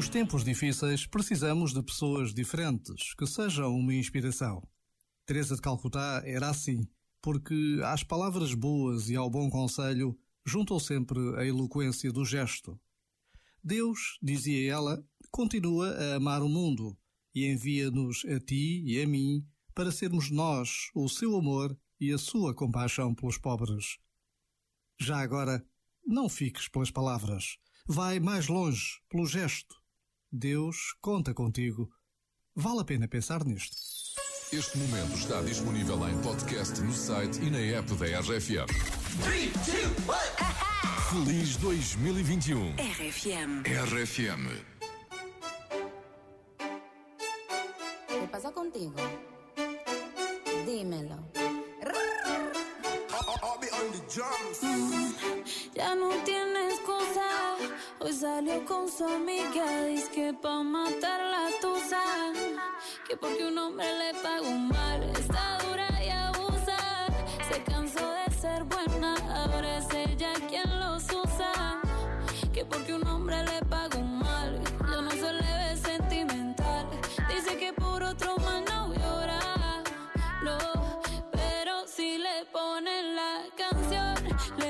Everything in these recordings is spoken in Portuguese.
Nos tempos difíceis, precisamos de pessoas diferentes que sejam uma inspiração. Teresa de Calcutá era assim, porque às palavras boas e ao bom conselho juntou sempre a eloquência do gesto. Deus, dizia ela, continua a amar o mundo e envia-nos a ti e a mim para sermos nós o seu amor e a sua compaixão pelos pobres. Já agora, não fiques pelas palavras. Vai mais longe, pelo gesto. Deus conta contigo. Vale a pena pensar nisto. Este momento está disponível em podcast no site e na app da RFM. Feliz 2021. RFM. RFM. ¿Qué pasa contigo? Dímelo. Ya no tiene excusa. Hoy salió con su amiga. Dice que pa' matar la tusa. Que porque un hombre le pagó mal. Está dura y abusa. Se cansó de ser buena. Ahora es ella quien los usa. Que porque un hombre le pagó mal. Yo no se le ve sentimental. Dice que por otro más no llora. No, pero si le ponen la canción, le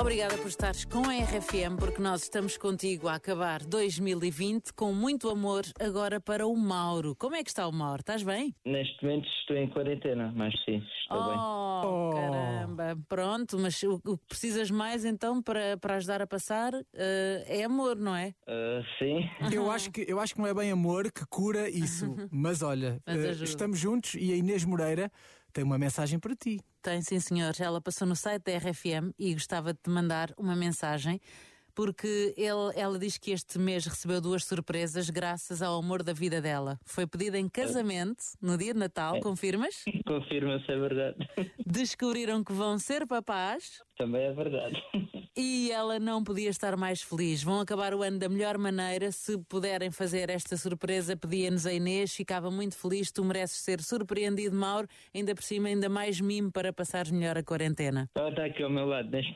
Obrigada por estares com a RFM, porque nós estamos contigo a acabar 2020 com muito amor agora para o Mauro. Como é que está o Mauro? Estás bem? Neste momento estou em quarentena, mas sim, estou bem. Oh, caramba. Pronto, mas o, o que precisas mais então para, para ajudar a passar eh, é amor, não é? Ah, sim, Eu acho, que, eu acho que não é bem amor que cura isso. Mas olha, Mas ajuda. estamos juntos e a Inês Moreira tem uma mensagem para ti. Tem, sim, senhor. Ela passou no site da RFM e gostava de te mandar uma mensagem. Porque ele, ela diz que este mês recebeu duas surpresas graças ao amor da vida dela. Foi pedida em casamento no dia de Natal, confirmas? confirma se é verdade. Descobriram que vão ser papás Também é verdade. E ela não podia estar mais feliz. Vão acabar o ano da melhor maneira. Se puderem fazer esta surpresa, pedia-nos a Inês. Ficava muito feliz. Tu mereces ser surpreendido, Mauro. Ainda por cima, ainda mais mimo para passares melhor a quarentena. Ela está aqui ao meu lado neste